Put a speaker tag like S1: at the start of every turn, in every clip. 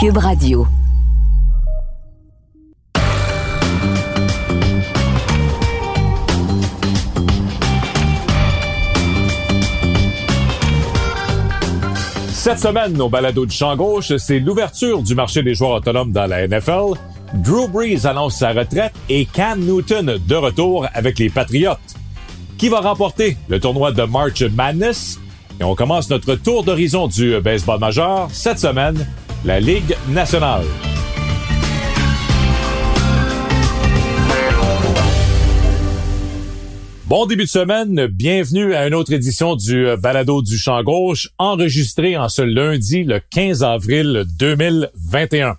S1: Cube Radio.
S2: Cette semaine, au balado du champ gauche, c'est l'ouverture du marché des joueurs autonomes dans la NFL. Drew Brees annonce sa retraite et Cam Newton de retour avec les Patriots. Qui va remporter le tournoi de March Madness? Et on commence notre tour d'horizon du baseball majeur cette semaine, la Ligue nationale. Bon début de semaine, bienvenue à une autre édition du Balado du Champ Gauche, enregistré en ce lundi le 15 avril 2021.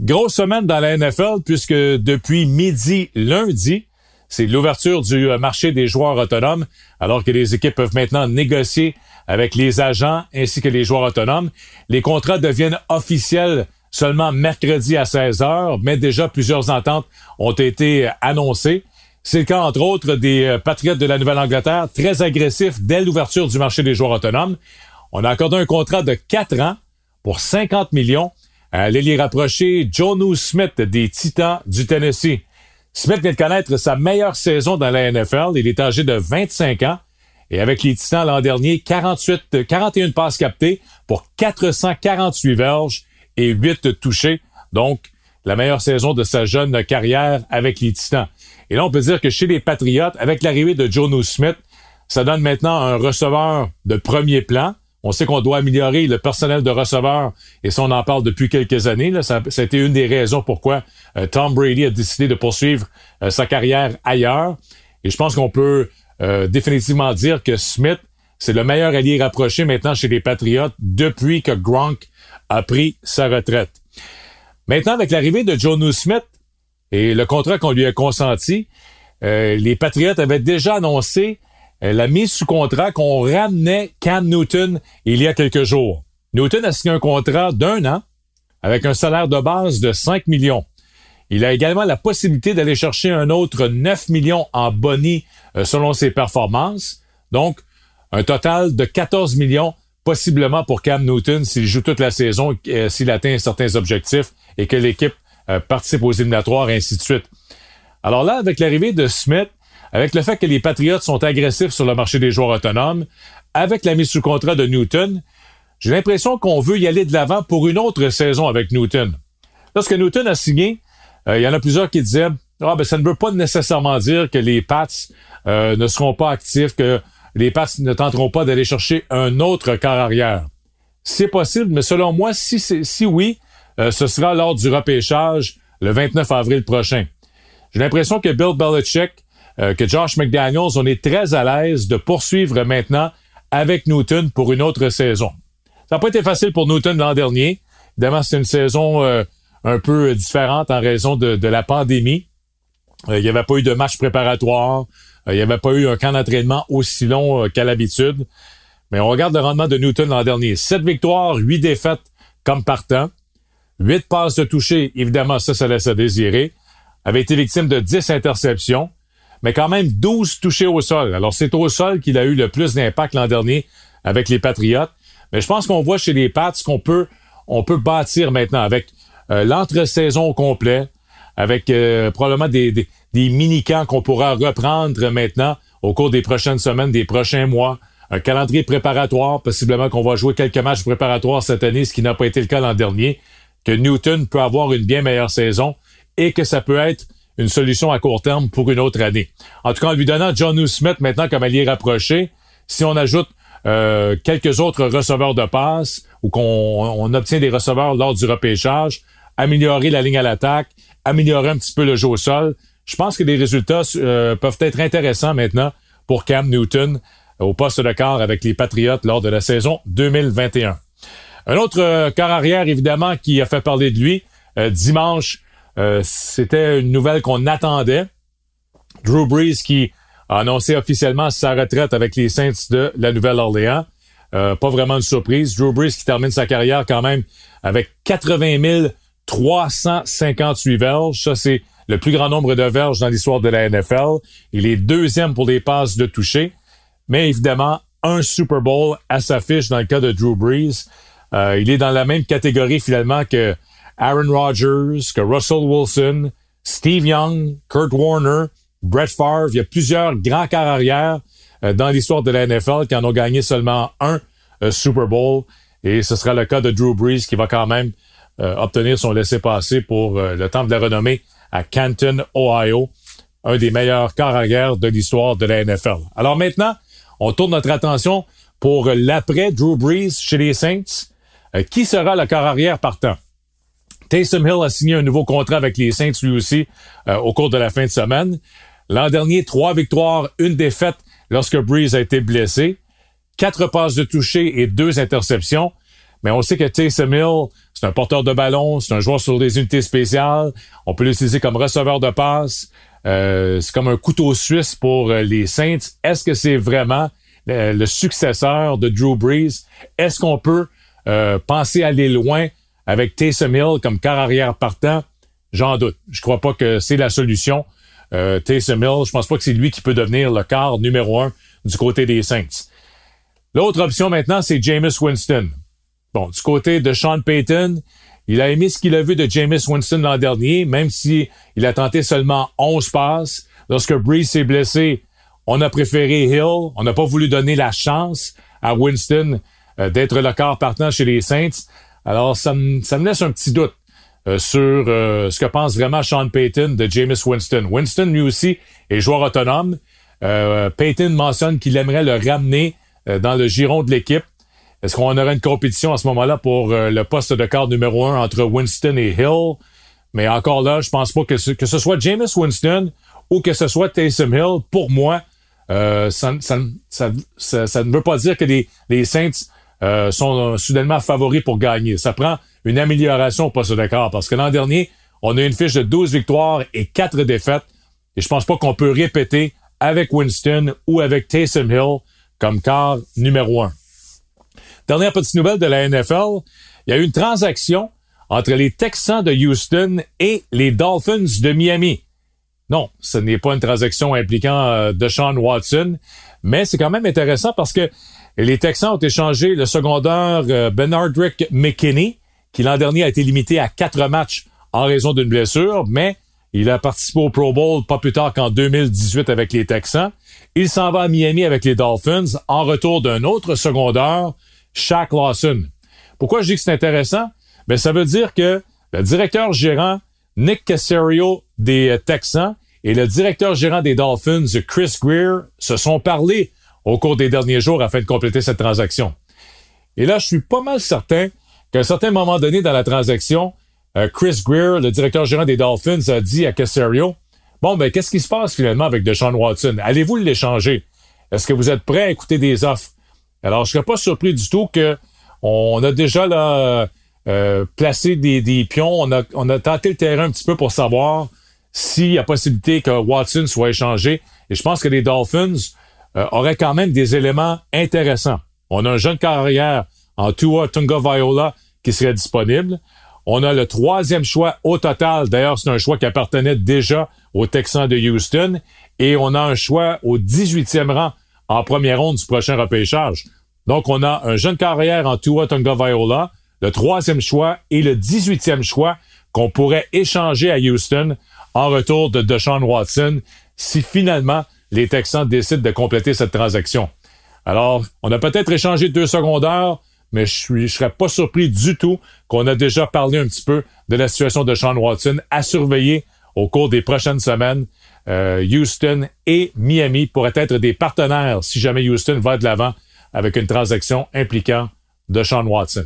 S2: Grosse semaine dans la NFL puisque depuis midi lundi, c'est l'ouverture du marché des joueurs autonomes, alors que les équipes peuvent maintenant négocier avec les agents ainsi que les joueurs autonomes. Les contrats deviennent officiels seulement mercredi à 16 heures, mais déjà plusieurs ententes ont été annoncées. C'est le cas, entre autres, des euh, Patriotes de la Nouvelle-Angleterre, très agressifs dès l'ouverture du marché des joueurs autonomes. On a accordé un contrat de 4 ans pour 50 millions à l'ailier rapproché Jonu Smith des Titans du Tennessee. Smith vient de connaître sa meilleure saison dans la NFL. Il est âgé de 25 ans. Et avec les Titans l'an dernier, 48, 41 passes captées pour 448 verges et 8 touchés. Donc, la meilleure saison de sa jeune carrière avec les Titans. Et là, on peut dire que chez les Patriotes, avec l'arrivée de Jono Smith, ça donne maintenant un receveur de premier plan. On sait qu'on doit améliorer le personnel de receveur et ça, on en parle depuis quelques années. Là. Ça, a été une des raisons pourquoi euh, Tom Brady a décidé de poursuivre euh, sa carrière ailleurs. Et je pense qu'on peut euh, définitivement dire que Smith, c'est le meilleur allié rapproché maintenant chez les Patriotes depuis que Gronk a pris sa retraite. Maintenant, avec l'arrivée de Jono Smith, et le contrat qu'on lui a consenti, euh, les Patriotes avaient déjà annoncé euh, la mise sous contrat qu'on ramenait Cam Newton il y a quelques jours. Newton a signé un contrat d'un an avec un salaire de base de 5 millions. Il a également la possibilité d'aller chercher un autre 9 millions en boni euh, selon ses performances. Donc, un total de 14 millions possiblement pour Cam Newton s'il joue toute la saison, s'il atteint certains objectifs et que l'équipe euh, participe aux éliminatoires et ainsi de suite. Alors là, avec l'arrivée de Smith, avec le fait que les Patriots sont agressifs sur le marché des joueurs autonomes, avec la mise sous contrat de Newton, j'ai l'impression qu'on veut y aller de l'avant pour une autre saison avec Newton. Lorsque Newton a signé, euh, il y en a plusieurs qui disaient ah ben ça ne veut pas nécessairement dire que les Pats euh, ne seront pas actifs, que les Pats ne tenteront pas d'aller chercher un autre quart arrière. C'est possible, mais selon moi, si, si oui, euh, ce sera lors du repêchage le 29 avril prochain. J'ai l'impression que Bill Belichick, euh, que Josh McDaniels, on est très à l'aise de poursuivre maintenant avec Newton pour une autre saison. Ça n'a pas été facile pour Newton l'an dernier. Évidemment, c'est une saison euh, un peu différente en raison de, la pandémie. il n'y avait pas eu de match préparatoire. il n'y avait pas eu un camp d'entraînement aussi long qu'à l'habitude. Mais on regarde le rendement de Newton l'an dernier. Sept victoires, huit défaites comme partant. Huit passes de toucher, évidemment, ça, ça laisse à désirer. Avait été victime de 10 interceptions, mais quand même 12 touchés au sol. Alors, c'est au sol qu'il a eu le plus d'impact l'an dernier avec les Patriotes. Mais je pense qu'on voit chez les Pats qu'on peut, on peut bâtir maintenant avec euh, l'entre-saison au complet, avec euh, probablement des, des, mini-camps qu'on pourra reprendre maintenant au cours des prochaines semaines, des prochains mois. Un calendrier préparatoire, possiblement qu'on va jouer quelques matchs préparatoires cette année, ce qui n'a pas été le cas l'an dernier que Newton peut avoir une bien meilleure saison et que ça peut être une solution à court terme pour une autre année. En tout cas, en lui donnant John Smith maintenant comme allié rapproché, si on ajoute euh, quelques autres receveurs de passe ou qu'on obtient des receveurs lors du repêchage, améliorer la ligne à l'attaque, améliorer un petit peu le jeu au sol, je pense que les résultats euh, peuvent être intéressants maintenant pour Cam Newton au poste de quart avec les Patriotes lors de la saison 2021. Un autre euh, corps arrière, évidemment, qui a fait parler de lui euh, dimanche, euh, c'était une nouvelle qu'on attendait. Drew Brees qui a annoncé officiellement sa retraite avec les Saints de la Nouvelle-Orléans. pas vraiment une surprise. Drew Brees qui termine sa carrière quand même avec 80 358 verges. Ça, c'est le plus grand nombre de verges dans l'histoire de la NFL. Il est deuxième pour les passes de toucher. Mais évidemment, un Super Bowl à sa fiche dans le cas de Drew Brees. il est dans la même catégorie finalement que Aaron Rodgers, que Russell Wilson, Steve Young, Kurt Warner, Brett Favre. Il y a plusieurs grands carrières dans l'histoire de la NFL qui en ont gagné seulement un Super Bowl. Et ce sera le cas de Drew Brees qui va quand même obtenir son laissez-passer pour le temps de la renommée à Canton, Ohio un des meilleurs carrières de l'histoire de la NFL. Alors maintenant, on tourne notre attention pour l'après Drew Brees chez les Saints. Euh, qui sera le carrière partant? Taysom Hill a signé un nouveau contrat avec les Saints lui aussi euh, au cours de la fin de semaine. L'an dernier, trois victoires, une défaite lorsque Brees a été blessé. Quatre passes de toucher et deux interceptions. Mais on sait que Taysom Hill, c'est un porteur de ballon, c'est un joueur sur des unités spéciales. On peut l'utiliser comme receveur de passe. Euh, c'est comme un couteau suisse pour euh, les Saints. Est-ce que c'est vraiment euh, le successeur de Drew Brees? Est-ce qu'on peut penser aller loin avec Taysom Hill comme carrière partant? J'en doute. Je crois pas que c'est la solution. Taysom Hill, je pense pas que c'est lui qui peut devenir le quart numéro un du côté des Saints. L'autre option maintenant, c'est Jameis Winston. Bon, du côté de Sean Payton, il a aimé ce qu'il a vu de Jameis Winston l'an dernier, même si il a tenté seulement 11 passes. Lorsque Breeze s'est blessé, on a préféré Hill. On n'a pas voulu donner la chance à Winston euh, d'être le quart partant chez les Saints. Alors, ça me, ça me laisse un petit doute euh, sur euh, ce que pense vraiment Sean Payton de Jameis Winston. Winston, lui aussi, est joueur autonome. Payton mentionne qu'il aimerait le ramener dans le giron de l'équipe. Est-ce qu'on aurait une compétition à ce moment-là pour euh, le poste de quart numéro un entre Winston et Hill? Mais encore là, je pense pas que ce, que ce soit Jameis Winston ou que ce soit Taysom Hill, pour moi, euh, ça, ça, ça, ne veut pas dire que les, les Saints euh, sont soudainement favoris pour gagner. Ça prend une amélioration au poste de quart parce que l'an dernier, on a une fiche de 12 victoires et 4 défaites. Et je pense pas qu'on peut répéter avec Winston ou avec Taysom Hill comme quart numéro un. Dernière petite nouvelle de la NFL, il y a eu une transaction entre les Texans de Houston et les Dolphins de Miami. Non, ce n'est pas une transaction impliquant euh, Deshaun Watson, mais c'est quand même intéressant parce que les Texans ont échangé le secondaire euh, Benardrick McKinney, qui l'an dernier a été limité à quatre matchs en raison d'une blessure, mais il a participé au Pro Bowl pas plus tard qu'en 2018 avec les Texans. Il s'en va à Miami avec les Dolphins en retour d'un autre secondaire, Shaq Lawson. Pourquoi je dis que c'est intéressant? Ben, ça veut dire que le directeur gérant Nick Casario des Texans et le directeur gérant des Dolphins, Chris Greer, se sont parlé au cours des derniers jours afin de compléter cette transaction. Et là, je suis pas mal certain qu'à un certain moment donné dans la transaction, euh, Chris Greer, le directeur gérant des Dolphins, a dit à Casario, bon, ben, qu'est-ce qui se passe finalement avec Deshaun Watson? Allez-vous l'échanger? Est-ce que vous êtes prêt à écouter des offres? Alors, je serais pas surpris du tout que on a déjà là, euh, placé des, des pions. On a, on a tenté le terrain un petit peu pour savoir s'il y a possibilité que Watson soit échangé. Et je pense que les Dolphins euh, auraient quand même des éléments intéressants. On a un jeune carrière en Tua Tunga Viola qui serait disponible. On a le troisième choix au total. D'ailleurs, c'est un choix qui appartenait déjà aux Texans de Houston. Et on a un choix au 18e rang en première ronde du prochain repêchage. Donc, on a un jeune carrière en Tua Tonga Viola, le troisième choix et le dix-huitième choix qu'on pourrait échanger à Houston en retour de Deshaun Watson si finalement les Texans décident de compléter cette transaction. Alors, on a peut-être échangé deux secondaires, mais je ne serais pas surpris du tout qu'on a déjà parlé un petit peu de la situation de Sean Watson à surveiller au cours des prochaines semaines euh, Houston et Miami pourraient être des partenaires si jamais Houston va de l'avant avec une transaction impliquant de Sean Watson.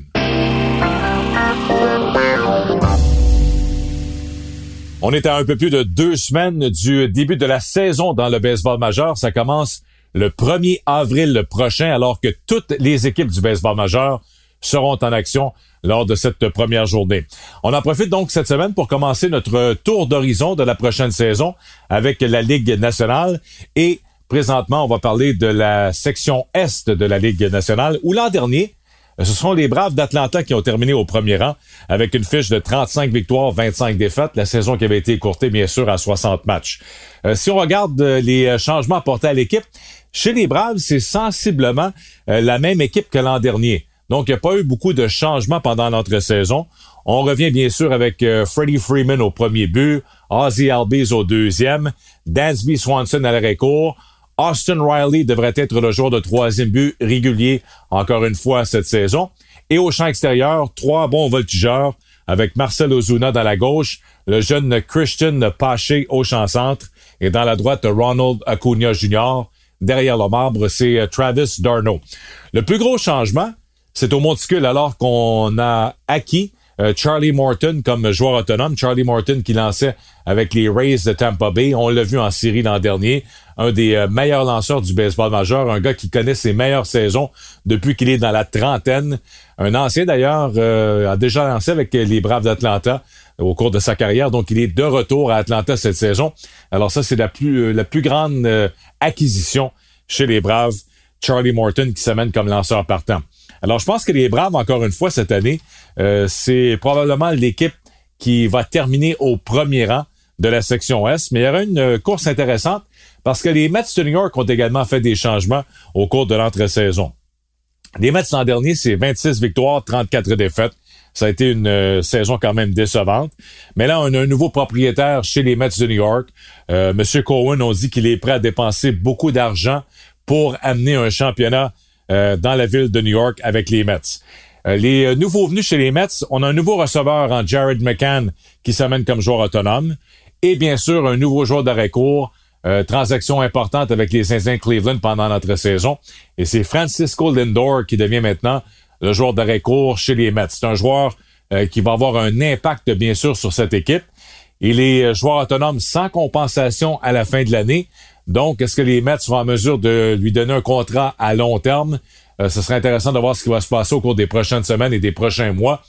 S2: On est à un peu plus de deux semaines du début de la saison dans le baseball majeur. Ça commence le 1er avril prochain, alors que toutes les équipes du baseball majeur seront en action lors de cette première journée. On en profite donc cette semaine pour commencer notre tour d'horizon de la prochaine saison avec la Ligue nationale et présentement, on va parler de la section Est de la Ligue nationale où l'an dernier, ce sont les Braves d'Atlanta qui ont terminé au premier rang avec une fiche de 35 victoires, 25 défaites, la saison qui avait été écourtée bien sûr à 60 matchs. Euh, si on regarde euh, les changements apportés à l'équipe, chez les Braves, c'est sensiblement euh, la même équipe que l'an dernier. Donc, il n'y a pas eu beaucoup de changements pendant notre saison. On revient bien sûr avec euh, Freddie Freeman au premier but, Ozzy Albies au deuxième, Dansby Swanson à l'arrêt court. Austin Riley devrait être le joueur de troisième but régulier encore une fois cette saison. Et au champ extérieur, trois bons voltigeurs avec Marcel Ozuna dans la gauche, le jeune Christian Paché au champ centre et dans la droite Ronald Acuna Jr. Derrière le marbre, c'est euh, Travis Darno. Le plus gros changement, c'est au monticule alors qu'on a acquis euh, Charlie Morton comme joueur autonome. Charlie Morton qui lançait avec les Rays de Tampa Bay. On l'a vu en série l'an dernier. Un des euh, meilleurs lanceurs du baseball majeur. Un gars qui connaît ses meilleures saisons depuis qu'il est dans la trentaine. Un ancien d'ailleurs euh, a déjà lancé avec les Braves d'Atlanta au cours de sa carrière. Donc il est de retour à Atlanta cette saison. Alors ça, c'est la plus, la plus grande acquisition chez les Braves. Charlie Morton qui s'amène comme lanceur partant. Alors, je pense que les Braves, encore une fois, cette année, euh, c'est probablement l'équipe qui va terminer au premier rang de la section S. Mais il y aura une euh, course intéressante parce que les Mets de New York ont également fait des changements au cours de l'entre-saison. Les Mets l'an dernier, c'est 26 victoires, 34 défaites. Ça a été une euh, saison quand même décevante. Mais là, on a un nouveau propriétaire chez les Mets de New York. Monsieur Cohen, on dit qu'il est prêt à dépenser beaucoup d'argent pour amener un championnat euh, dans la ville de New York avec les Mets. Euh, les euh, nouveaux venus chez les Mets, on a un nouveau receveur en Jared McCann qui s'amène comme joueur autonome et bien sûr un nouveau joueur d'arrêt court. transaction importante avec les Indiens Cleveland pendant notre saison. Et c'est Francisco Lindor qui devient maintenant le joueur d'arrêt court chez les Mets. C'est un joueur qui va avoir un impact, bien sûr, sur cette équipe. Il est joueur autonome sans compensation à la fin de l'année. Donc, est-ce que les Mets sont en mesure de lui donner un contrat à long terme? Euh, ce serait intéressant de voir ce qui va se passer au cours des prochaines semaines et des prochains mois.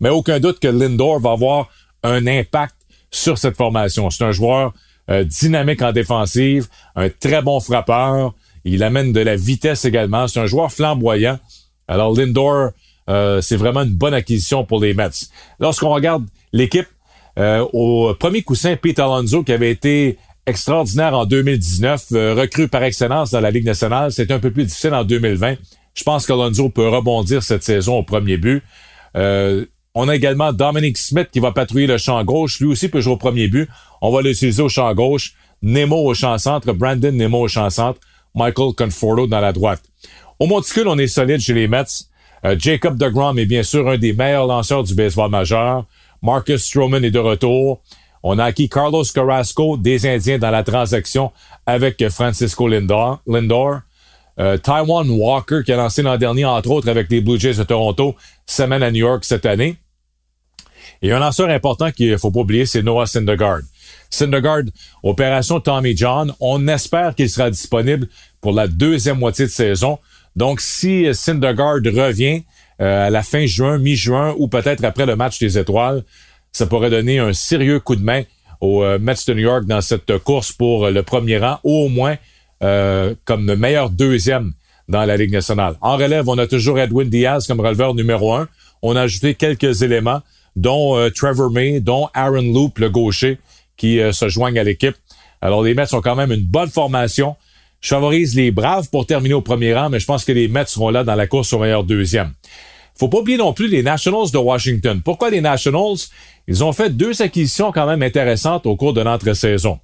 S2: Mais aucun doute que Lindor va avoir un impact sur cette formation. C'est un joueur euh, dynamique en défensive, un très bon frappeur. Il amène de la vitesse également. C'est un joueur flamboyant. Alors, Lindor, euh, c'est vraiment une bonne acquisition pour les Mets. Lorsqu'on regarde l'équipe, au premier coussin, Pete Alonso, qui avait été extraordinaire en 2019, euh, recrue par excellence dans la Ligue nationale. C'est un peu plus difficile en 2020. Je pense qu'Alonso peut rebondir cette saison au premier but. Euh, on a également Dominic Smith qui va patrouiller le champ gauche. Lui aussi peut jouer au premier but. On va l'utiliser au champ gauche. Nemo au champ centre. Brandon Nemo au champ centre. Michael Conforto dans la droite. Au monticule, on est solide chez les Mets. Euh, Jacob DeGrom est bien sûr un des meilleurs lanceurs du baseball majeur. Marcus Stroman est de retour. On a acquis Carlos Carrasco des Indiens dans la transaction avec Francisco Lindor. Lindor. Euh, Taiwan Walker, qui a lancé l'an dernier, entre autres, avec les Blue Jays de Toronto, s'amène à New York cette année. Et un lanceur important qu'il faut pas oublier, c'est Noah Syndergaard. Syndergaard, opération Tommy John, on espère qu'il sera disponible pour la deuxième moitié de saison. Donc, si Syndergaard revient euh, à la fin juin, mi-juin ou peut-être après le match des étoiles, ça pourrait donner un sérieux coup de main aux euh, Mets de New York dans cette course pour le premier rang, ou au moins euh, comme le meilleur deuxième dans la Ligue nationale. En relève, on a toujours Edwin Diaz comme releveur numéro un. On a ajouté quelques éléments, dont euh, Trevor May, dont Aaron Loop, le gaucher, qui se joignent à l'équipe. Alors, les Mets sont quand même une bonne formation. Je favorise les Braves pour terminer au premier rang, mais je pense que les Mets seront là dans la course au meilleur deuxième. Faut pas oublier non plus les Nationals de Washington. Pourquoi les Nationals? Ils ont fait deux acquisitions quand même intéressantes au cours de l'entre-saison.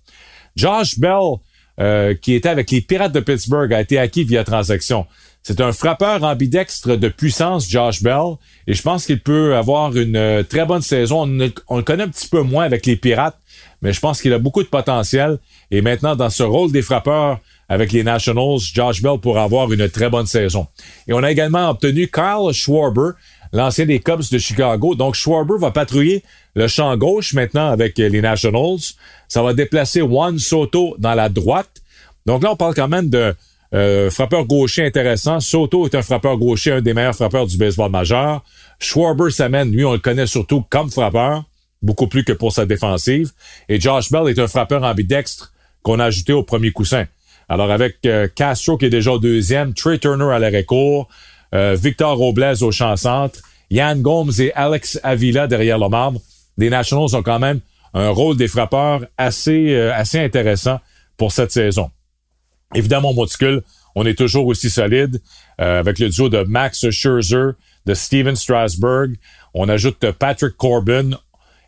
S2: Josh Bell, euh, qui était avec les Pirates de Pittsburgh, a été acquis via transaction. C'est un frappeur ambidextre de puissance, Josh Bell, et je pense qu'il peut avoir une euh, très bonne saison. On, on, le connaît un petit peu moins avec les Pirates, mais je pense qu'il a beaucoup de potentiel. Et maintenant, dans ce rôle des frappeurs avec les Nationals, Josh Bell pourra avoir une très bonne saison. Et on a également obtenu Kyle Schwarber, l'ancien des Cubs de Chicago. Donc, Schwarber va patrouiller le champ gauche maintenant avec les Nationals. Ça va déplacer Juan Soto dans la droite. Donc là, on parle quand même de euh, frappeur gaucher intéressant. Soto est un frappeur gaucher, un des meilleurs frappeurs du baseball majeur. Schwarber s'amène, lui, on le connaît surtout comme frappeur, beaucoup plus que pour sa défensive. Et Josh Bell est un frappeur ambidextre qu'on a ajouté au premier coussin. Alors avec euh, Castro qui est déjà au deuxième, Trey Turner à l'arrêt court, euh, Victor Robles au champ centre, Yann Gomes et Alex Avila derrière le marbre. Les Nationals ont quand même un rôle des frappeurs assez, euh, assez intéressant pour cette saison. Évidemment, monticule, on est toujours aussi solide avec le duo de Max Scherzer, de Steven Strasburg. On ajoute Patrick Corbin.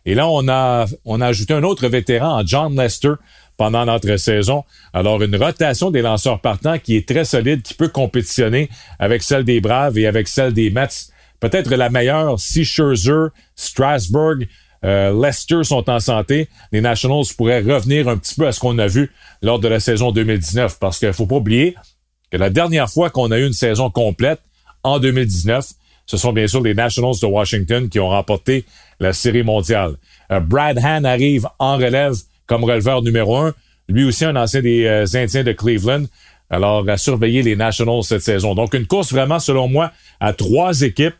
S2: Et là, on a, on a ajouté un autre vétéran, John Lester, pendant notre saison. Alors, une rotation des lanceurs partants qui est très solide, qui peut compétitionner avec celle des Braves et avec celle des Mets. Peut-être la meilleure si Scherzer, Strasburg, euh, Lester sont en santé. Les Nationals pourraient revenir un petit peu à ce qu'on a vu lors de la saison 2019 parce qu'il faut pas oublier que la dernière fois qu'on a eu une saison complète en 2019, ce sont bien sûr les Nationals de Washington qui ont remporté la Série mondiale. Euh, Brad Hahn arrive en relève comme releveur numéro un. Lui aussi un ancien des euh, Indiens de Cleveland. Alors, à surveiller les Nationals cette saison. Donc, une course vraiment, selon moi, à trois équipes.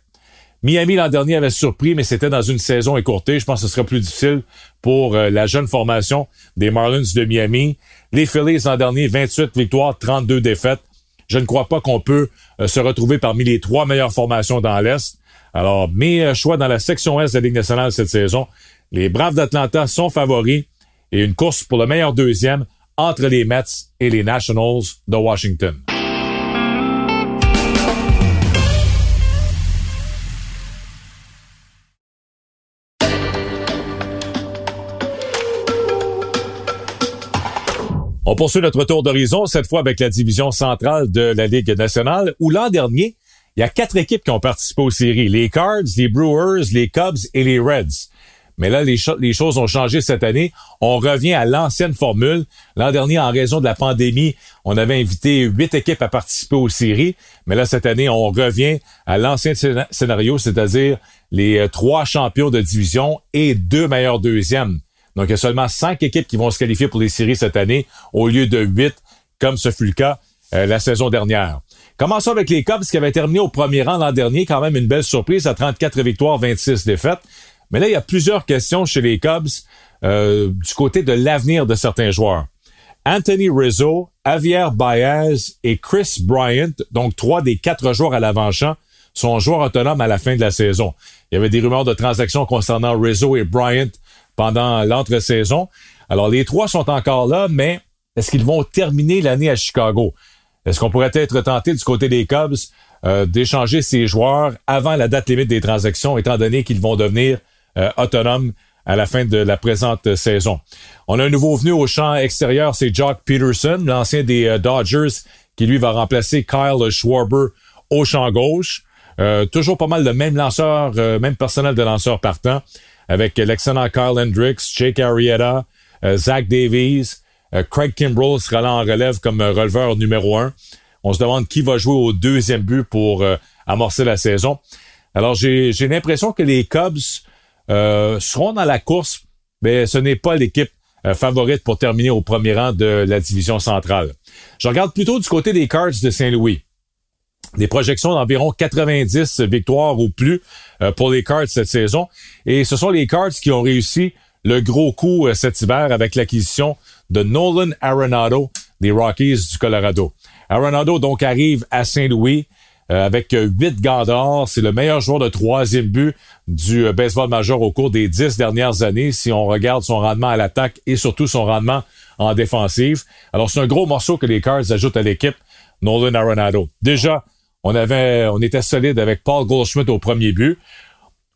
S2: Miami l'an dernier avait surpris, mais c'était dans une saison écourtée. Je pense que ce sera plus difficile pour euh, la jeune formation des Marlins de Miami. Les Phillies l'an dernier, 28 victoires, 32 défaites. Je ne crois pas qu'on peut euh, se retrouver parmi les trois meilleures formations dans l'Est. Alors, mes choix dans la section Est de la Ligue nationale cette saison, les Braves d'Atlanta sont favoris et une course pour le meilleur deuxième entre les Mets et les Nationals de Washington. On poursuit notre tour d'horizon, cette fois avec la division centrale de la Ligue nationale, où l'an dernier, il y a quatre équipes qui ont participé aux séries. Les Cards, les Brewers, les Cubs et les Reds. Mais là, les, choses ont changé cette année. On revient à l'ancienne formule. L'an dernier, en raison de la pandémie, on avait invité huit équipes à participer aux séries. Mais là, cette année, on revient à l'ancien scénario, c'est-à-dire les euh, trois champions de division et deux meilleurs deuxièmes. Donc, il y a seulement cinq équipes qui vont se qualifier pour les séries cette année au lieu de huit, comme ce fut le cas euh, la saison dernière. Commençons avec les Cubs qui avaient terminé au premier rang l'an dernier, quand même une belle surprise à 34 victoires, 26 défaites. Mais là, il y a plusieurs questions chez les Cubs euh, du côté de l'avenir de certains joueurs. Anthony Rizzo, Javier Baez et Chris Bryant, donc trois des quatre joueurs à l'avant-champ, sont joueurs autonomes à la fin de la saison. Il y avait des rumeurs de transactions concernant Rizzo et Bryant pendant l'entre-saison. Alors, les trois sont encore là, mais est-ce qu'ils vont terminer l'année à Chicago? Est-ce qu'on pourrait être tenté du côté des Cubs euh, d'échanger ces joueurs avant la date limite des transactions, étant donné qu'ils vont devenir euh, autonome à la fin de la présente saison? On a un nouveau venu au champ extérieur, c'est Jock Peterson, l'ancien des euh, Dodgers, qui lui va remplacer Kyle Schwarber au champ gauche. Toujours pas mal de même lanceurs, même personnel de lanceurs partant, avec l'excellent Kyle Hendricks, Jake Arrieta, Zach Davies, Craig Kimbrell sera là en relève comme releveur numéro un. On se demande qui va jouer au deuxième but pour amorcer la saison. Alors j'ai l'impression que les Cubs euh, seront dans la course, mais ce n'est pas l'équipe euh, favorite pour terminer au premier rang de la division centrale. Je regarde plutôt du côté des Cards de Saint-Louis. Des projections d'environ 90 victoires ou plus euh, pour les Cards cette saison. Et ce sont les Cards qui ont réussi le gros coup cet hiver avec l'acquisition de Nolan Arenado des Rockies du Colorado. Arenado donc arrive à Saint-Louis. Euh, avec euh, huit gants d'or. C'est le meilleur joueur de troisième but du euh, baseball majeur au cours des dix dernières années si on regarde son rendement à l'attaque et surtout son rendement en défensive. Alors, c'est un gros morceau que les Cards ajoutent à l'équipe Nolan Arenado. Déjà, on avait, on était solide avec Paul Goldschmidt au premier but.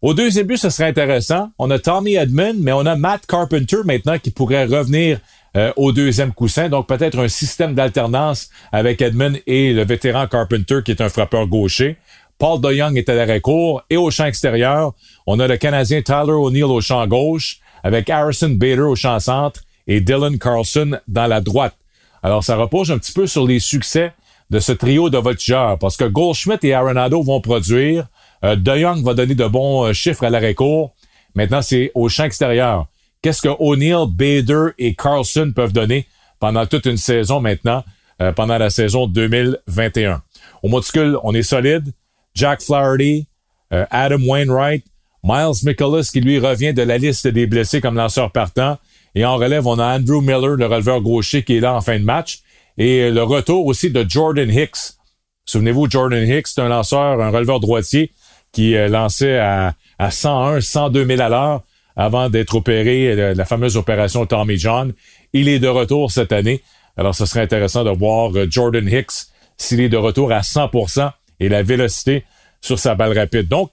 S2: Au deuxième but, ce serait intéressant. On a Tommy Edmond, mais on a Matt Carpenter maintenant qui pourrait revenir euh, au deuxième coussin. Donc peut-être un système d'alternance avec Edmund et le vétéran Carpenter qui est un frappeur gaucher. Paul DeYoung est à l'arrêt court et au champ extérieur, on a le Canadien Tyler O'Neill au champ gauche avec Harrison Bader au champ centre et Dylan Carlson dans la droite. Alors ça repose un petit peu sur les succès de ce trio de voltigeurs parce que Goldschmidt et Arenado vont produire. Euh, DeYoung va donner de bons euh, chiffres à l'arrêt court. Maintenant, c'est au champ extérieur qu'est-ce que O'Neill, Bader et Carlson peuvent donner pendant toute une saison maintenant, euh, pendant la saison 2021. Au monticule, on est solide. Jack Flaherty, euh, Adam Wainwright, Miles Mikolas qui lui revient de la liste des blessés comme lanceur partant. Et en relève, on a Andrew Miller, le releveur gaucher, qui est là en fin de match. Et le retour aussi de Jordan Hicks. Souvenez-vous, Jordan Hicks, c'est un lanceur, un releveur droitier qui euh, lançait à, à 101, 102 000 à l'heure avant d'être opéré, la fameuse opération Tommy John. Il est de retour cette année. Alors, ce serait intéressant de voir euh, Jordan Hicks s'il est de retour à 100% et la vélocité sur sa balle rapide. Donc,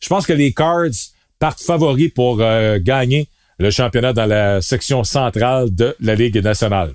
S2: je pense que les Cards partent favoris pour euh, gagner le championnat dans la section centrale de la Ligue nationale.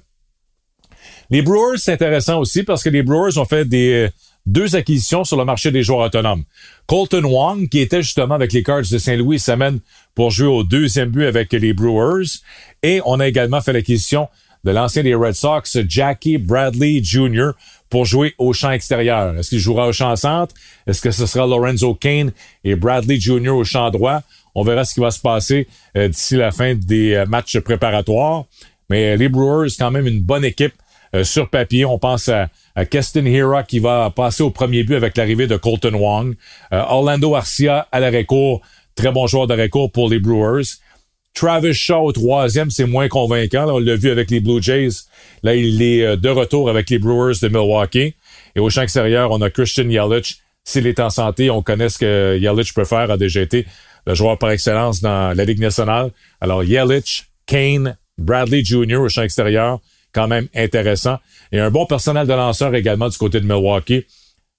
S2: Les Brewers, c'est intéressant aussi parce que les Brewers ont fait des deux acquisitions sur le marché des joueurs autonomes. Colton Wong, qui était justement avec les Cards de Saint-Louis, s'amène pour jouer au deuxième but avec les Brewers. Et on a également fait l'acquisition de l'ancien des Red Sox, Jackie Bradley Jr., pour jouer au champ extérieur. Est-ce qu'il jouera au champ centre? Est-ce que ce sera Lorenzo Kane et Bradley Jr. au champ droit? On verra ce qui va se passer euh, d'ici la fin des euh, matchs préparatoires. Mais euh, les Brewers, quand même une bonne équipe sur papier. On pense à, à Keston Hira qui va passer au premier but avec l'arrivée de Colton Wong. Orlando Arcia à l'arrêt court. Très bon joueur d'arrêt court pour les Brewers. Travis Shaw au troisième, c'est moins convaincant. on l'a vu avec les Blue Jays. Là, il est euh, de retour avec les Brewers de Milwaukee. Et au champ extérieur, on a Christian Yelich. S'il est en santé, on connaît ce que Yelich peut faire, a déjà été le joueur par excellence dans la Ligue nationale. Alors, Yelich, Kane, Bradley Jr. au champ extérieur, quand même intéressant. Et un bon personnel de lanceur également du côté de Milwaukee,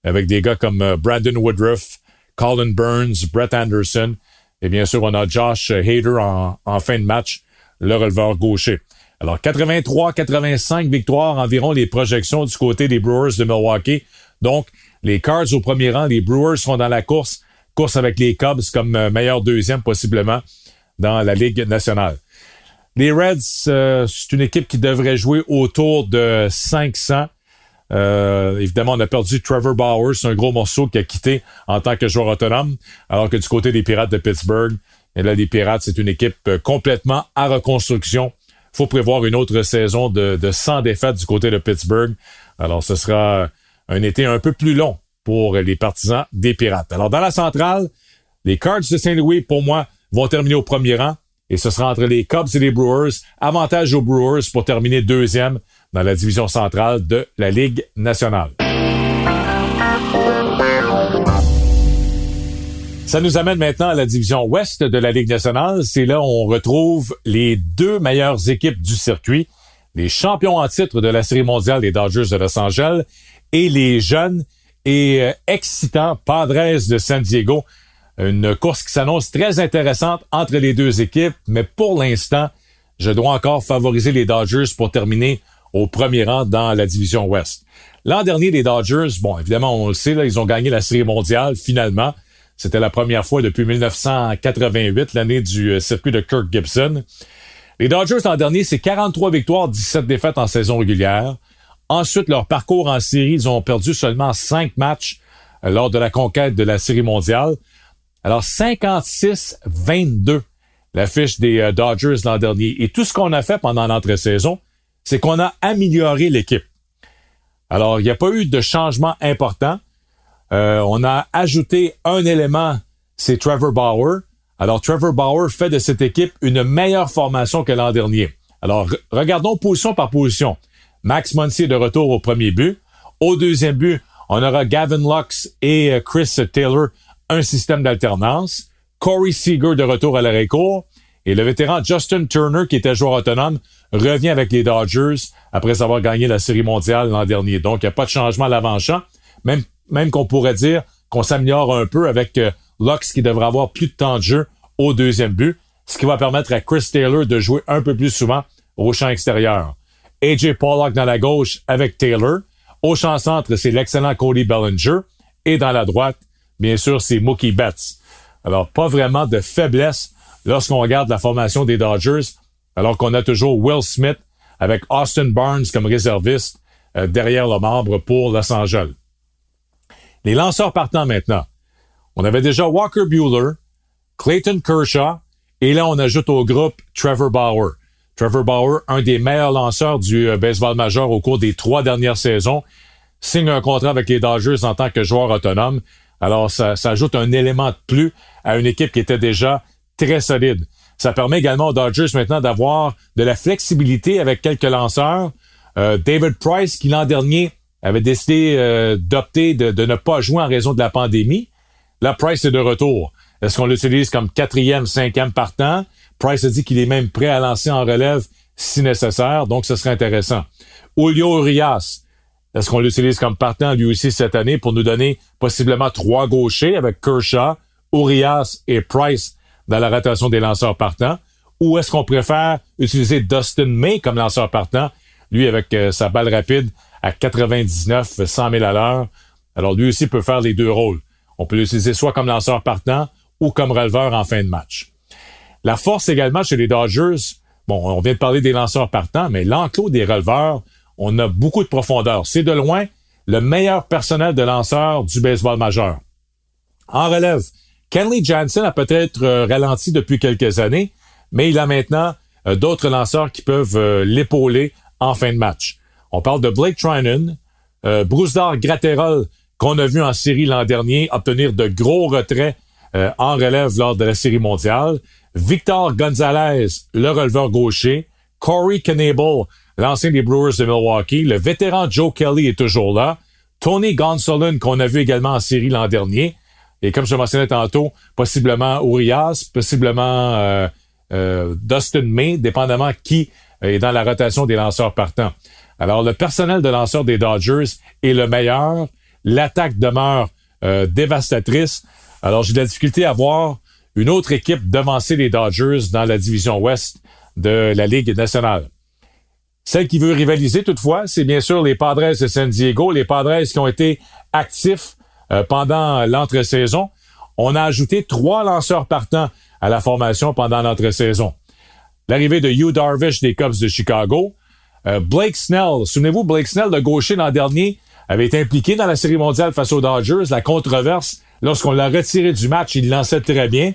S2: avec des gars comme euh, Brandon Woodruff, Colin Burns, Brett Anderson. Et bien sûr, on a Josh Hader en, fin de match, le releveur gaucher. Alors, 83-85 victoires environ les projections du côté des Brewers de Milwaukee. Donc, les Cards au premier rang, les Brewers seront dans la course, course avec les Cubs comme euh, meilleur deuxième possiblement dans la Ligue nationale. Les Reds, euh, c'est une équipe qui devrait jouer autour de 500. Euh, évidemment, on a perdu Trevor Bowers, un gros morceau qui a quitté en tant que joueur autonome, alors que du côté des Pirates de Pittsburgh, et là, les Pirates, c'est une équipe euh, complètement à reconstruction. faut prévoir une autre saison de, de 100 défaites du côté de Pittsburgh. Alors, ce sera un été un peu plus long pour les partisans des Pirates. Alors, dans la centrale, les Cards de Saint-Louis, pour moi, vont terminer au premier rang. Et ce sera entre les Cubs et les Brewers. Avantage aux Brewers pour terminer deuxième dans la division centrale de la Ligue nationale. Ça nous amène maintenant à la division ouest de la Ligue nationale. C'est là où on retrouve les deux meilleures équipes du circuit, les champions en titre de la Série mondiale des Dodgers de Los Angeles et les jeunes et euh, excitants Padres de San Diego. Une course qui s'annonce très intéressante entre les deux équipes, mais pour l'instant, je dois encore favoriser les Dodgers pour terminer au premier rang dans la division Ouest. L'an dernier, les Dodgers, bon, évidemment, on le sait, là, ils ont gagné la Série mondiale, finalement. C'était la première fois depuis 1988, l'année du euh, circuit de Kirk Gibson. Les Dodgers, l'an dernier, c'est 43 victoires, 17 défaites en saison régulière. Ensuite, leur parcours en série, ils ont perdu seulement 5 matchs euh, lors de la conquête de la Série mondiale. Alors, 56-22, la fiche des euh, Dodgers l'an dernier. Et tout ce qu'on a fait pendant l'entre-saison, c'est qu'on a amélioré l'équipe. Alors, il n'y a pas eu de changement important. Euh, on a ajouté un élément, c'est Trevor Bauer. Alors, Trevor Bauer fait de cette équipe une meilleure formation que l'an dernier. Alors, regardons position par position. Max Muncy est de retour au premier but. Au deuxième but, on aura Gavin Lux et euh, Chris Taylor, un système d'alternance. Corey Seager de retour à l'arrêt court. Et le vétéran Justin Turner, qui était joueur autonome, revient avec les Dodgers après avoir gagné la Série mondiale l'an dernier. Donc, il n'y a pas de changement à l'avant-champ. Même, même qu'on pourrait dire qu'on s'améliore un peu avec euh, Lux qui devrait avoir plus de temps de jeu au deuxième but, ce qui va permettre à Chris Taylor de jouer un peu plus souvent au champ extérieur. AJ Pollock dans la gauche avec Taylor. Au champ centre, c'est l'excellent Cody Bellinger. Et dans la droite, bien sûr, c'est Mookie Betts. Alors, pas vraiment de faiblesse lorsqu'on regarde la formation des Dodgers, alors qu'on a toujours Will Smith avec Austin Barnes comme réserviste euh, derrière le membre pour Los Angeles. Les lanceurs partant maintenant. On avait déjà Walker Bueller, Clayton Kershaw, et là on ajoute au groupe Trevor Bauer. Trevor Bauer, un des meilleurs lanceurs du euh, baseball majeur au cours des trois dernières saisons, signe un contrat avec les Dodgers en tant que joueur autonome. Alors ça, ça ajoute un élément de plus à une équipe qui était déjà très solide. Ça permet également aux Dodgers maintenant d'avoir de la flexibilité avec quelques lanceurs. Euh, David Price, qui l'an dernier avait décidé euh, d'opter de, de, ne pas jouer en raison de la pandémie. Là, Price est de retour. Est-ce qu'on l'utilise comme quatrième, cinquième partant? Price a dit qu'il est même prêt à lancer en relève si nécessaire, donc ce serait intéressant. Julio Urias, Est-ce qu'on l'utilise comme partant lui aussi cette année pour nous donner possiblement trois gauchers avec Kershaw, Urias et Price dans la rotation des lanceurs partants? Ou est-ce qu'on préfère utiliser Dustin May comme lanceur partant, lui avec euh, sa balle rapide à 99, 100 000 à l'heure? Alors lui aussi peut faire les deux rôles. On peut l'utiliser soit comme lanceur partant ou comme releveur en fin de match. La force également chez les Dodgers, bon, on vient de parler des lanceurs partants, mais l'enclos des releveurs, on a beaucoup de profondeur. C'est de loin le meilleur personnel de lanceurs du baseball majeur. En relève, Kenley Jansen a peut-être euh, ralenti depuis quelques années, mais il a maintenant euh, d'autres lanceurs qui peuvent euh, l'épauler en fin de match. On parle de Blake Trinan, euh, Brusdar Gratterol, qu'on a vu en série l'an dernier obtenir de gros retraits en relève lors de la série mondiale. Victor Gonzalez, le releveur gaucher. Corey Knable, l'ancien des Brewers de Milwaukee. Le vétéran Joe Kelly est toujours là. Tony Gonsolin, qu'on a vu également en série l'an dernier. Et comme je mentionnais tantôt, possiblement Urias, possiblement euh, euh, Dustin May, dépendamment qui est dans la rotation des lanceurs partants. Alors, le personnel de lanceurs des Dodgers est le meilleur. L'attaque demeure euh, dévastatrice. Alors, j'ai de la difficulté à voir une autre équipe devancer les Dodgers dans la division ouest de la Ligue nationale. Celle qui veut rivaliser toutefois, c'est bien sûr les Padres de San Diego, les Padres qui ont été actifs euh, pendant l'entre-saison. On a ajouté trois lanceurs partants à la formation pendant l'entre-saison. L'arrivée de Hugh Darvish des Cubs de Chicago, euh, Blake Snell, souvenez-vous, Blake Snell, le gaucher l'an dernier, avait été impliqué dans la Série mondiale face aux Dodgers. La controverse, lorsqu'on l'a retiré du match, il lançait très bien.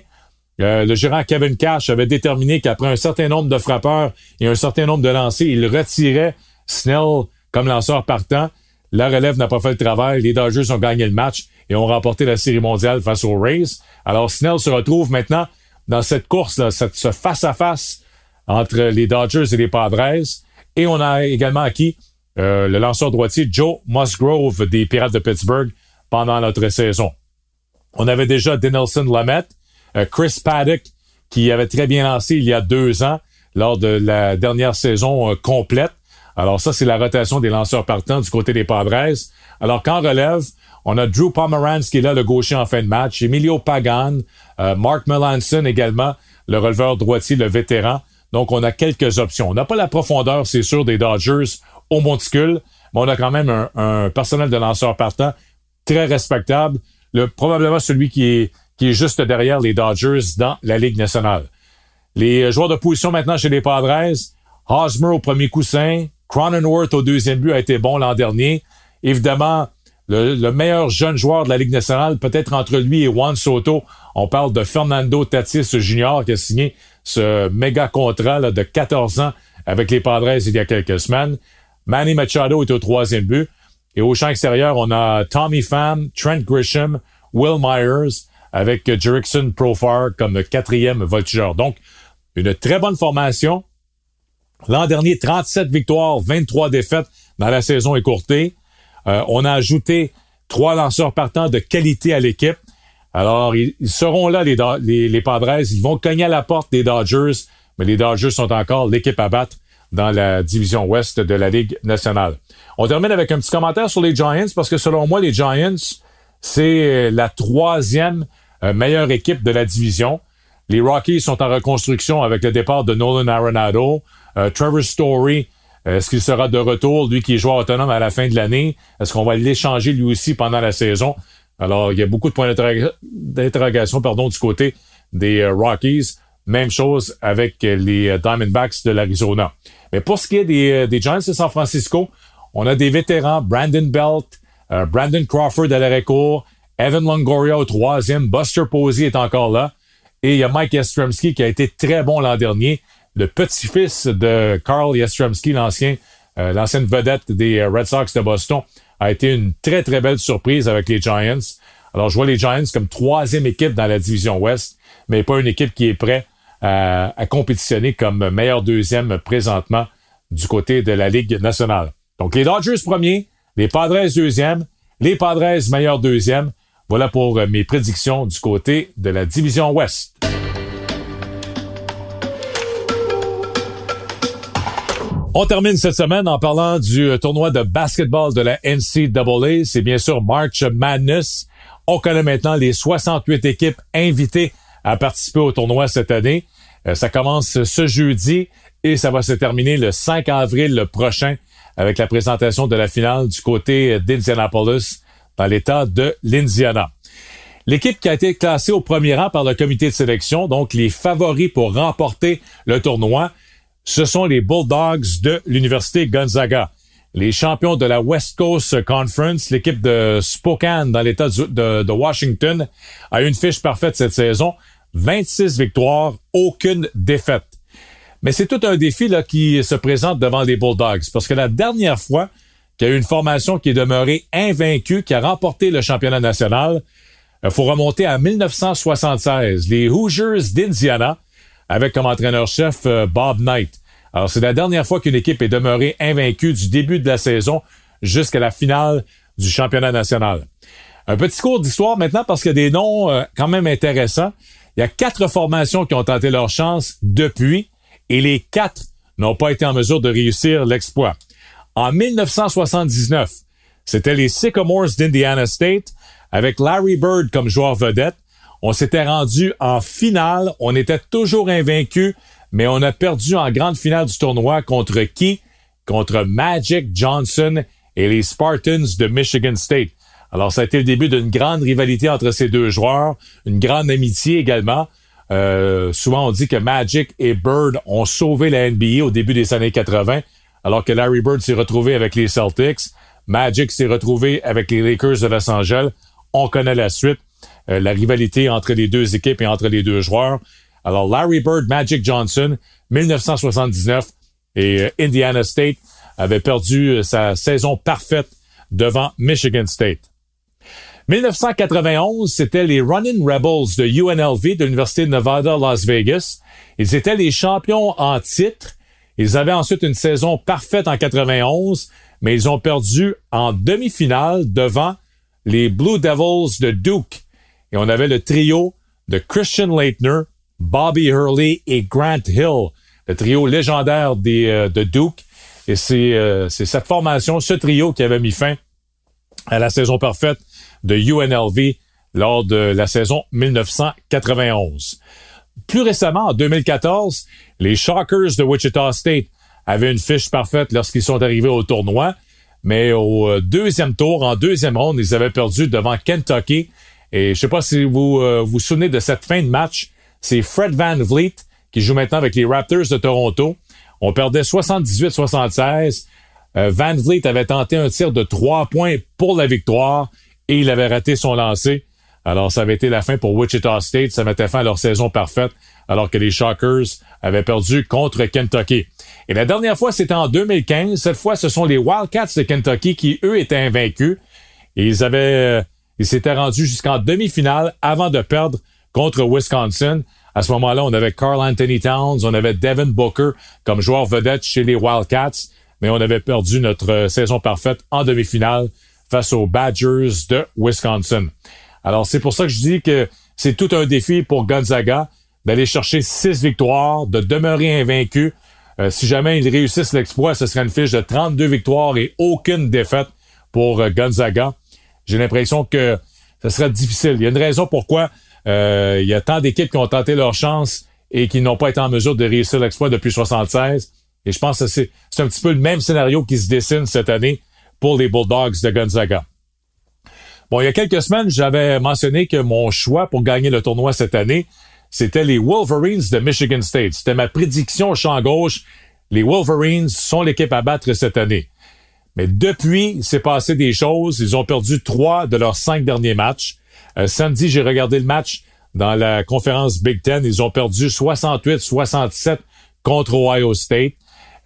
S2: Euh, le gérant Kevin Cash avait déterminé qu'après un certain nombre de frappeurs et un certain nombre de lancers, il retirait Snell comme lanceur partant. La relève n'a pas fait le travail. Les Dodgers ont gagné le match et ont remporté la Série mondiale face aux Rays. Alors Snell se retrouve maintenant dans cette course, là, cette, ce face-à-face entre les Dodgers et les Padres. Et on a également acquis euh, le lanceur droitier Joe Musgrove des Pirates de Pittsburgh pendant notre saison. On avait déjà Denelson Lamette, Chris Paddock, qui avait très bien lancé il y a deux ans lors de la dernière saison euh, complète. Alors ça, c'est la rotation des lanceurs partants du côté des Padres. Alors qu'en relève, on a Drew Pomeranz qui est là, le gaucher en fin de match, Emilio Pagan, euh, Mark Melanson également, le releveur droitier, le vétéran. Donc on a quelques options. On n'a pas la profondeur, c'est sûr, des Dodgers au monticule, mais on a quand même un, un personnel de lanceurs partants très respectable. Le, probablement celui qui est qui est juste derrière les Dodgers dans la Ligue nationale. Les joueurs de position maintenant chez les Padres, Hosmer au premier coussin, Cronenworth au deuxième but a été bon l'an dernier. Évidemment, le, meilleur jeune joueur de la Ligue nationale, peut-être entre lui et Juan Soto, on parle de Fernando Tatis Jr. qui a signé ce méga contrat de 14 ans avec les Padres il y a quelques semaines. Manny Machado est au troisième but. Et au champ extérieur, on a Tommy Pham, Trent Grisham, Will Myers, avec Jerickson Profar comme quatrième voltigeur. Donc, une très bonne formation. L'an dernier, 37 victoires, 23 défaites dans la saison écourtée. Euh, on a ajouté trois lanceurs partants de qualité à l'équipe. Alors, ils, seront là, les, les, Padres. Ils vont cogner à la porte des Dodgers, mais les Dodgers sont encore l'équipe à battre dans la division ouest de la Ligue nationale. On termine avec un petit commentaire sur les Giants, parce que selon moi, les Giants, c'est la troisième euh, meilleure équipe de la division. Les Rockies sont en reconstruction avec le départ de Nolan Arenado. Euh, Trevor Story, euh, est-ce qu'il sera de retour, lui qui est joueur autonome à la fin de l'année? Est-ce qu'on va l'échanger lui aussi pendant la saison? Alors, il y a beaucoup de points d'interrogation pardon, du côté des Rockies. Même chose avec les Diamondbacks de l'Arizona. Mais pour ce qui est des, Giants de San Francisco, on a des vétérans, Brandon Belt, Brandon Crawford à l'arrêt court, Evan Longoria au troisième. Buster Posey est encore là. Et il y a Mike Yastrzemski qui a été très bon l'an dernier. Le petit-fils de Carl Yastrzemski, l'ancien, euh, l'ancienne vedette des euh, Red Sox de Boston, a été une très, très belle surprise avec les Giants. Alors, je vois les Giants comme troisième équipe dans la division Ouest, mais pas une équipe qui est prête à, à compétitionner comme meilleur deuxième présentement du côté de la Ligue nationale. Donc, les Dodgers premiers, les Padres deuxième, les Padres meilleur deuxième. Voilà pour euh, mes prédictions du côté de la division Ouest. On termine cette semaine en parlant du euh, tournoi de basketball de la NCAA. C'est bien sûr March Madness. On connaît maintenant les 68 équipes invitées à participer au tournoi cette année. Euh, ça commence ce jeudi et ça va se terminer le 5 avril prochain avec la présentation de la finale du côté d'Indianapolis dans l'État de l'Indiana. L'équipe qui a été classée au premier rang par le comité de sélection, donc les favoris pour remporter le tournoi, ce sont les Bulldogs de l'Université Gonzaga. Les champions de la West Coast Conference, l'équipe de Spokane dans l'État de, Washington, a une fiche parfaite cette saison. 26 victoires, aucune défaite. Mais c'est tout un défi là, qui se présente devant les Bulldogs, parce que la dernière fois qu'il y a eu une formation qui est demeurée invaincue, qui a remporté le championnat national, il faut remonter à 1976. Les Hoosiers d'Indiana, avec comme entraîneur-chef euh, Bob Knight. Alors, c'est la dernière fois qu'une équipe est demeurée invaincue du début de la saison jusqu'à la finale du championnat national. Un petit cours d'histoire maintenant parce qu'il y a des noms euh, quand même intéressants. Il y a quatre formations qui ont tenté leur chance depuis et les quatre n'ont pas été en mesure de réussir l'exploit. En 1979, c'était les Sycamores d'Indiana State avec Larry Bird comme joueur vedette. On s'était rendu en finale. On était toujours invaincu, mais on a perdu en grande finale du tournoi contre qui? Contre Magic Johnson et les Spartans de Michigan State. Alors, ça a été le début d'une grande rivalité entre ces deux joueurs, une grande amitié également. Euh, souvent, on dit que Magic et Bird ont sauvé la NBA au début des années 80, alors que Larry Bird s'est retrouvé avec les Celtics. Magic s'est retrouvé avec les Lakers de Los Angeles. On connaît la suite, euh, la rivalité entre les deux équipes et entre les deux joueurs. Alors, Larry Bird, Magic Johnson, 1979, et euh, Indiana State avait perdu sa saison parfaite devant Michigan State. 1991, c'était les Running Rebels de UNLV de l'Université de Nevada, Las Vegas. Ils étaient les champions en titre. Ils avaient ensuite une saison parfaite en 91, mais ils ont perdu en demi-finale devant les Blue Devils de Duke. Et on avait le trio de Christian Leitner, Bobby Hurley et Grant Hill, le trio légendaire euh, de Duke. Et euh, c'est cette formation, ce trio qui avait mis fin à la saison parfaite de UNLV lors de la saison 1991. Plus récemment, en 2014, les Shockers de Wichita State avaient une fiche parfaite lorsqu'ils sont arrivés au tournoi, mais au euh, deuxième tour, en deuxième ronde, ils avaient perdu devant Kentucky. Et je sais pas si vous euh, vous souvenez de cette fin de match, c'est Fred Van Vliet qui joue maintenant avec les Raptors de Toronto. On perdait 78-76. Euh, Van Vliet avait tenté un tir de trois points pour la victoire et il avait raté son lancer. Alors, ça avait été la fin pour Wichita State. Ça mettait fin à leur saison parfaite, alors que les Shockers avaient perdu contre Kentucky. Et la dernière fois, c'était en 2015. Cette fois, ce sont les Wildcats de Kentucky qui, eux, étaient invaincus. Ils avaient, euh, ils s'étaient rendus jusqu'en demi-finale avant de perdre contre Wisconsin. À ce moment-là, on avait Carl Anthony Towns, on avait Devin Booker comme joueur vedette chez les Wildcats, mais on avait perdu notre euh, saison parfaite en demi-finale face aux Badgers de Wisconsin. Alors, c'est pour ça que je dis que c'est tout un défi pour Gonzaga d'aller chercher six victoires, de demeurer invaincu. Euh, si jamais ils réussissent l'exploit, ce serait une fiche de 32 victoires et aucune défaite pour euh, Gonzaga. J'ai l'impression que ce serait difficile. Il y a une raison pourquoi euh, il y a tant d'équipes qui ont tenté leur chance et qui n'ont pas été en mesure de réussir l'exploit depuis 76. Et je pense que c'est un petit peu le même scénario qui se dessine cette année pour les Bulldogs de Gonzaga. Bon, il y a quelques semaines, j'avais mentionné que mon choix pour gagner le tournoi cette année, c'était les Wolverines de Michigan State. C'était ma prédiction au champ gauche. Les Wolverines sont l'équipe à battre cette année. Mais depuis, il s'est passé des choses. Ils ont perdu trois de leurs cinq derniers matchs. Euh, samedi, j'ai regardé le match dans la conférence Big Ten. Ils ont perdu 68-67 contre Ohio State.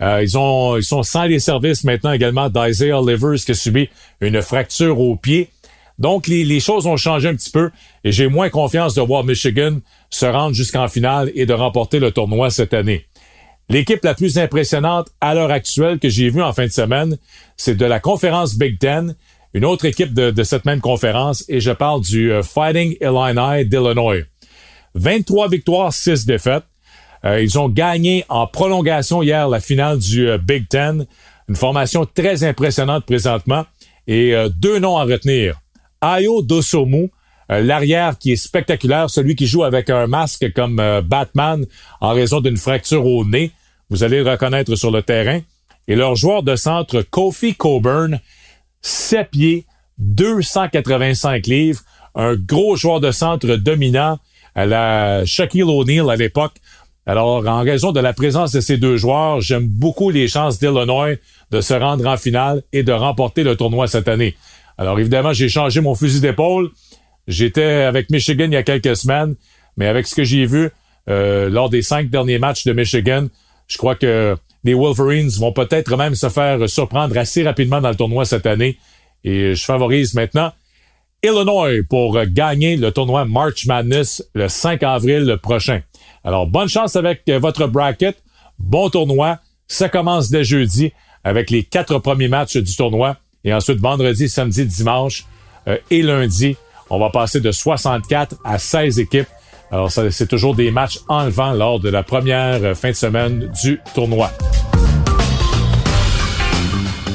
S2: Euh, ils, ont, ils sont sans les services maintenant également d'Isaiah Livers qui a subi une fracture au pied. Donc, les, les, choses ont changé un petit peu et j'ai moins confiance de voir Michigan se rendre jusqu'en finale et de remporter le tournoi cette année. L'équipe la plus impressionnante à l'heure actuelle que j'ai vue en fin de semaine, c'est de la conférence Big Ten, une autre équipe de, de cette même conférence, et je parle du euh, Fighting Illini d'Illinois. 23 victoires, 6 défaites. Ils ont gagné en prolongation hier la finale du Big Ten. Une formation très impressionnante présentement. Et deux noms à retenir. Ayo Dosomu, l'arrière qui est spectaculaire, celui qui joue avec un masque comme Batman en raison d'une fracture au nez. Vous allez le reconnaître sur le terrain. Et leur joueur de centre, Kofi Coburn, 7 pieds, 285 livres, un gros joueur de centre dominant à la Shaquille O'Neal à l'époque. Alors, en raison de la présence de ces deux joueurs, j'aime beaucoup les chances d'Illinois de se rendre en finale et de remporter le tournoi cette année. Alors, évidemment, j'ai changé mon fusil d'épaule. J'étais avec Michigan il y a quelques semaines, mais avec ce que j'ai vu euh, lors des cinq derniers matchs de Michigan, je crois que les Wolverines vont peut-être même se faire surprendre assez rapidement dans le tournoi cette année. Et je favorise maintenant Illinois pour gagner le tournoi March Madness le 5 avril prochain. Alors, bonne chance avec votre bracket. Bon tournoi. Ça commence dès jeudi avec les quatre premiers matchs du tournoi. Et ensuite, vendredi, samedi, dimanche euh, et lundi, on va passer de 64 à 16 équipes. Alors, c'est toujours des matchs enlevants lors de la première fin de semaine du tournoi.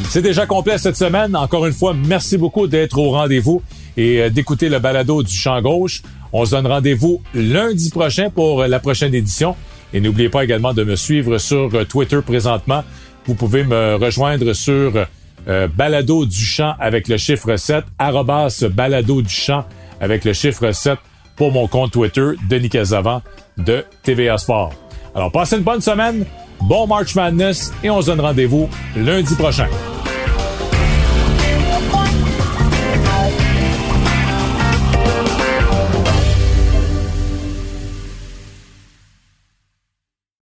S2: C'est déjà complet cette semaine. Encore une fois, merci beaucoup d'être au rendez-vous et euh, d'écouter le balado du champ gauche. On se donne rendez-vous lundi prochain pour la prochaine édition. Et n'oubliez pas également de me suivre sur euh, Twitter présentement. Vous pouvez me rejoindre sur euh, balado du champ avec le chiffre 7, arrobas balado du champ avec le chiffre 7 pour mon compte Twitter, Denis Casavant de TVA Sport. Alors, passez une bonne semaine, bon March Madness et on se donne rendez-vous lundi prochain.